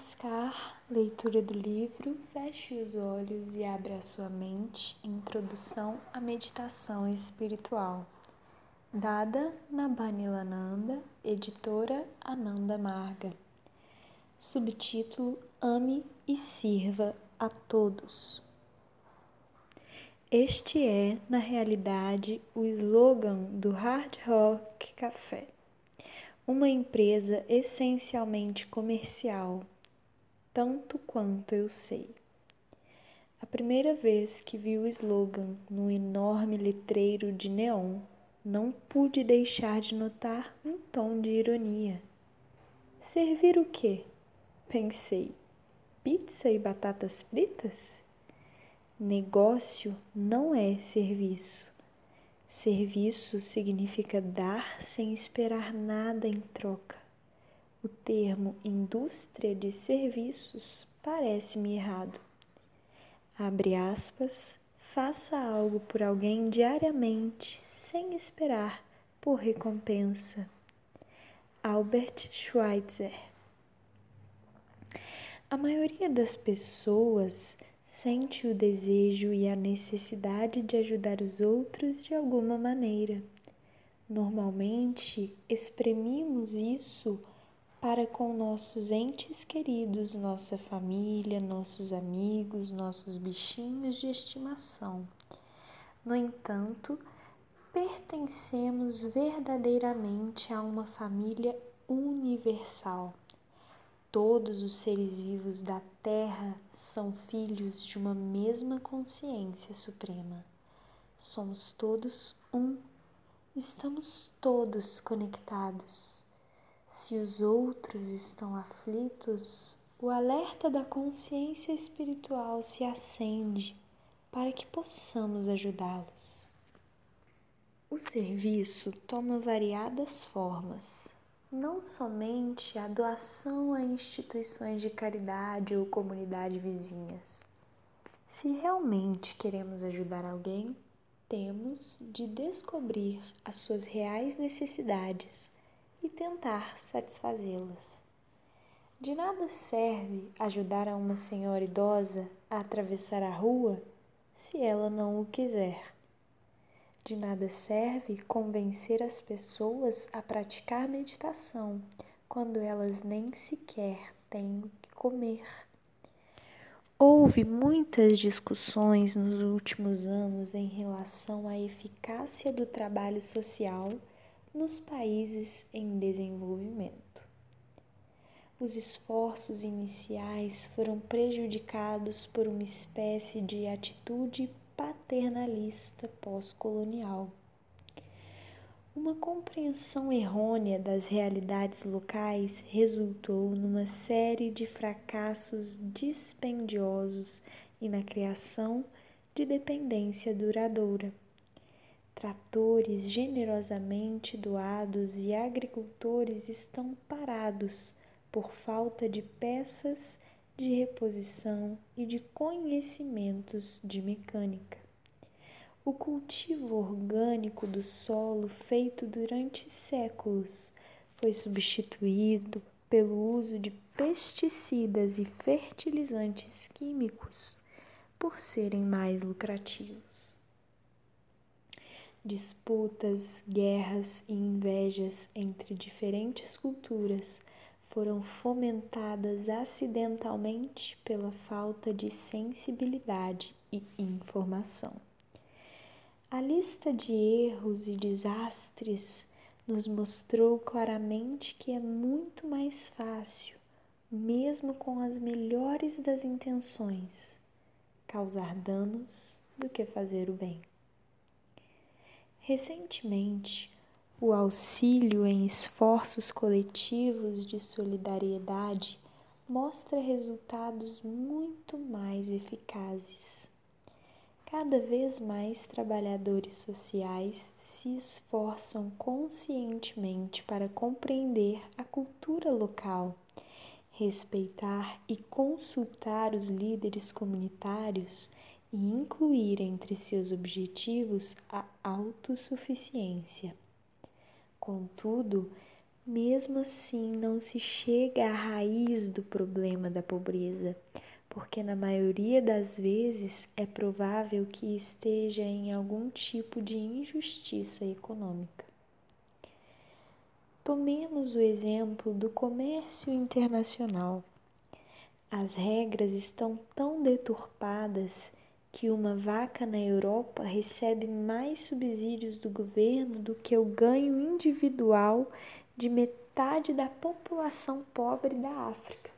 Namaskar, leitura do livro Feche os olhos e abra a sua mente. Introdução à meditação espiritual. Dada na Banilananda, editora Ananda Marga. Subtítulo: Ame e sirva a todos. Este é, na realidade, o slogan do Hard Rock Café uma empresa essencialmente comercial, tanto quanto eu sei. A primeira vez que vi o slogan num enorme letreiro de neon, não pude deixar de notar um tom de ironia. Servir o quê? Pensei. Pizza e batatas fritas? Negócio não é serviço. Serviço significa dar sem esperar nada em troca. O termo indústria de serviços parece-me errado. Abre aspas, faça algo por alguém diariamente sem esperar por recompensa. Albert Schweitzer A maioria das pessoas sente o desejo e a necessidade de ajudar os outros de alguma maneira. Normalmente, exprimimos isso para com nossos entes queridos, nossa família, nossos amigos, nossos bichinhos de estimação. No entanto, pertencemos verdadeiramente a uma família universal Todos os seres vivos da Terra são filhos de uma mesma consciência suprema. Somos todos um, estamos todos conectados. Se os outros estão aflitos, o alerta da consciência espiritual se acende para que possamos ajudá-los. O serviço toma variadas formas não somente a doação a instituições de caridade ou comunidade vizinhas. Se realmente queremos ajudar alguém, temos de descobrir as suas reais necessidades e tentar satisfazê-las. De nada serve ajudar a uma senhora idosa a atravessar a rua se ela não o quiser. De nada serve convencer as pessoas a praticar meditação quando elas nem sequer têm o que comer. Houve muitas discussões nos últimos anos em relação à eficácia do trabalho social nos países em desenvolvimento. Os esforços iniciais foram prejudicados por uma espécie de atitude paternalista pós-colonial. Uma compreensão errônea das realidades locais resultou numa série de fracassos dispendiosos e na criação de dependência duradoura. Tratores generosamente doados e agricultores estão parados por falta de peças de reposição e de conhecimentos de mecânica. O cultivo orgânico do solo, feito durante séculos, foi substituído pelo uso de pesticidas e fertilizantes químicos por serem mais lucrativos. Disputas, guerras e invejas entre diferentes culturas foram fomentadas acidentalmente pela falta de sensibilidade e informação. A lista de erros e desastres nos mostrou claramente que é muito mais fácil, mesmo com as melhores das intenções, causar danos do que fazer o bem. Recentemente, o auxílio em esforços coletivos de solidariedade mostra resultados muito mais eficazes. Cada vez mais trabalhadores sociais se esforçam conscientemente para compreender a cultura local, respeitar e consultar os líderes comunitários e incluir entre seus objetivos a autossuficiência. Contudo, mesmo assim não se chega à raiz do problema da pobreza, porque na maioria das vezes é provável que esteja em algum tipo de injustiça econômica. Tomemos o exemplo do comércio internacional. As regras estão tão deturpadas que uma vaca na Europa recebe mais subsídios do governo do que o ganho individual de metade da população pobre da África.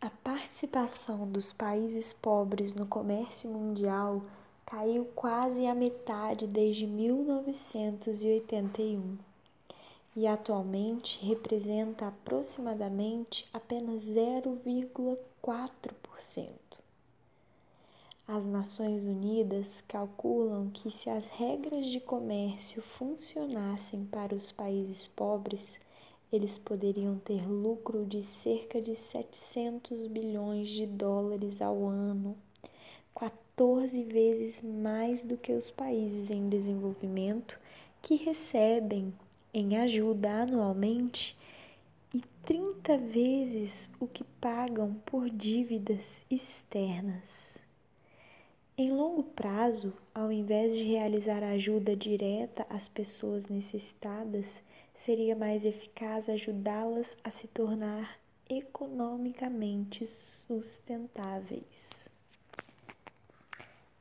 A participação dos países pobres no comércio mundial caiu quase a metade desde 1981 e atualmente representa aproximadamente apenas 0,4%. As Nações Unidas calculam que se as regras de comércio funcionassem para os países pobres, eles poderiam ter lucro de cerca de 700 bilhões de dólares ao ano, 14 vezes mais do que os países em desenvolvimento que recebem em ajuda anualmente e 30 vezes o que pagam por dívidas externas. Em longo prazo, ao invés de realizar ajuda direta às pessoas necessitadas, seria mais eficaz ajudá-las a se tornar economicamente sustentáveis.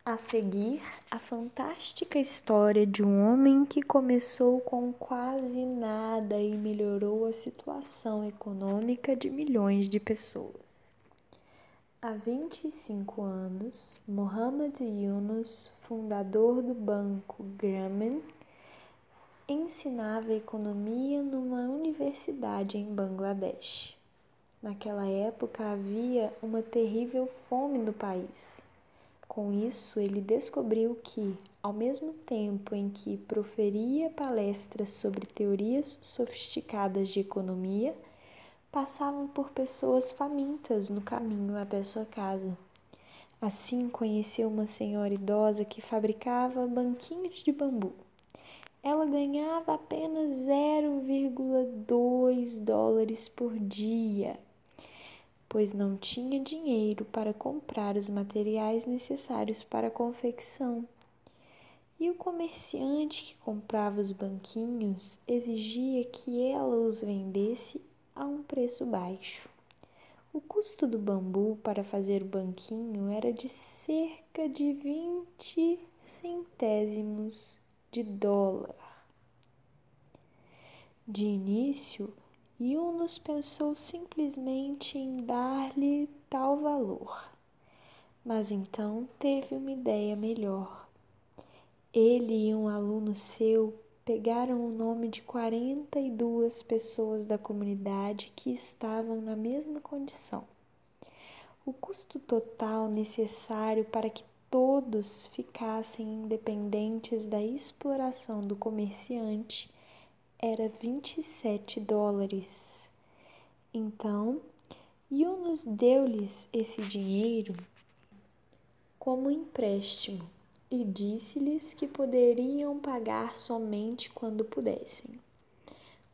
A seguir, a fantástica história de um homem que começou com quase nada e melhorou a situação econômica de milhões de pessoas. Há 25 anos, Mohamed Yunus, fundador do banco Grameen, ensinava economia numa universidade em Bangladesh. Naquela época havia uma terrível fome no país. Com isso, ele descobriu que, ao mesmo tempo em que proferia palestras sobre teorias sofisticadas de economia, passavam por pessoas famintas no caminho até sua casa. Assim conheceu uma senhora idosa que fabricava banquinhos de bambu. Ela ganhava apenas 0,2 dólares por dia, pois não tinha dinheiro para comprar os materiais necessários para a confecção. E o comerciante que comprava os banquinhos exigia que ela os vendesse a um preço baixo. O custo do bambu para fazer o banquinho era de cerca de 20 centésimos de dólar. De início, Yunus pensou simplesmente em dar-lhe tal valor, mas então teve uma ideia melhor. Ele e um aluno seu pegaram o nome de 42 pessoas da comunidade que estavam na mesma condição. O custo total necessário para que todos ficassem independentes da exploração do comerciante era 27 dólares. Então, Yunus deu-lhes esse dinheiro como empréstimo e disse-lhes que poderiam pagar somente quando pudessem.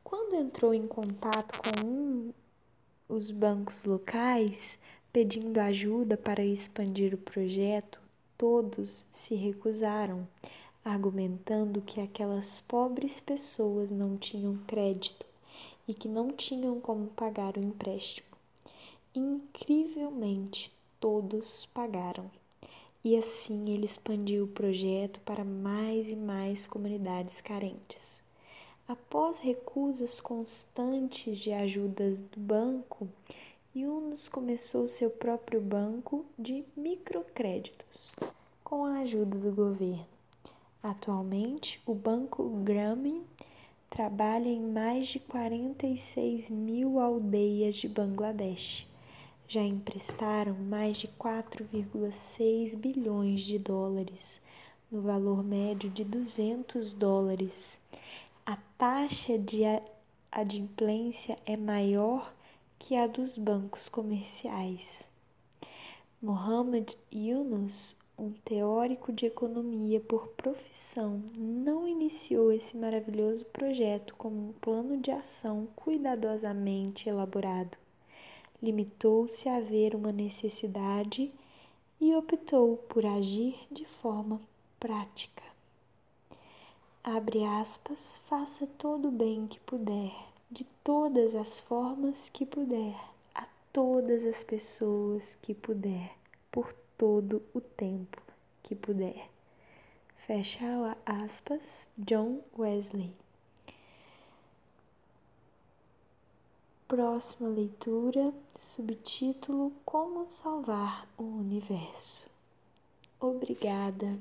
Quando entrou em contato com um, os bancos locais, pedindo ajuda para expandir o projeto, todos se recusaram, argumentando que aquelas pobres pessoas não tinham crédito e que não tinham como pagar o empréstimo. Incrivelmente, todos pagaram e assim ele expandiu o projeto para mais e mais comunidades carentes. Após recusas constantes de ajudas do banco, Yunus começou seu próprio banco de microcréditos com a ajuda do governo. Atualmente, o Banco Grameen trabalha em mais de 46 mil aldeias de Bangladesh já emprestaram mais de 4,6 bilhões de dólares, no valor médio de 200 dólares. A taxa de adimplência é maior que a dos bancos comerciais. Mohamed Yunus, um teórico de economia por profissão, não iniciou esse maravilhoso projeto como um plano de ação cuidadosamente elaborado. Limitou-se a ver uma necessidade e optou por agir de forma prática. Abre aspas, faça todo o bem que puder, de todas as formas que puder, a todas as pessoas que puder, por todo o tempo que puder. Fecha aspas, John Wesley. Próxima leitura, subtítulo Como Salvar o Universo. Obrigada.